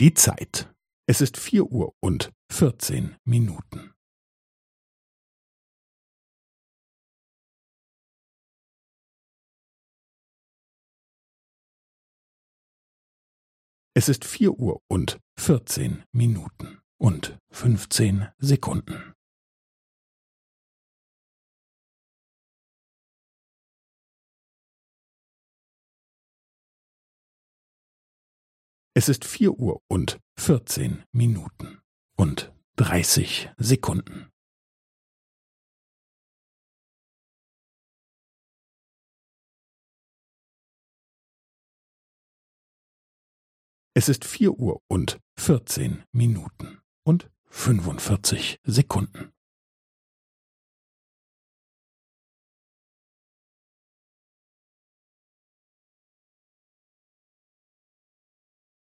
Die Zeit. Es ist vier Uhr und vierzehn Minuten. Es ist vier Uhr und vierzehn Minuten und fünfzehn Sekunden. Es ist vier Uhr und vierzehn Minuten und dreißig Sekunden. Es ist vier Uhr und vierzehn Minuten und fünfundvierzig Sekunden.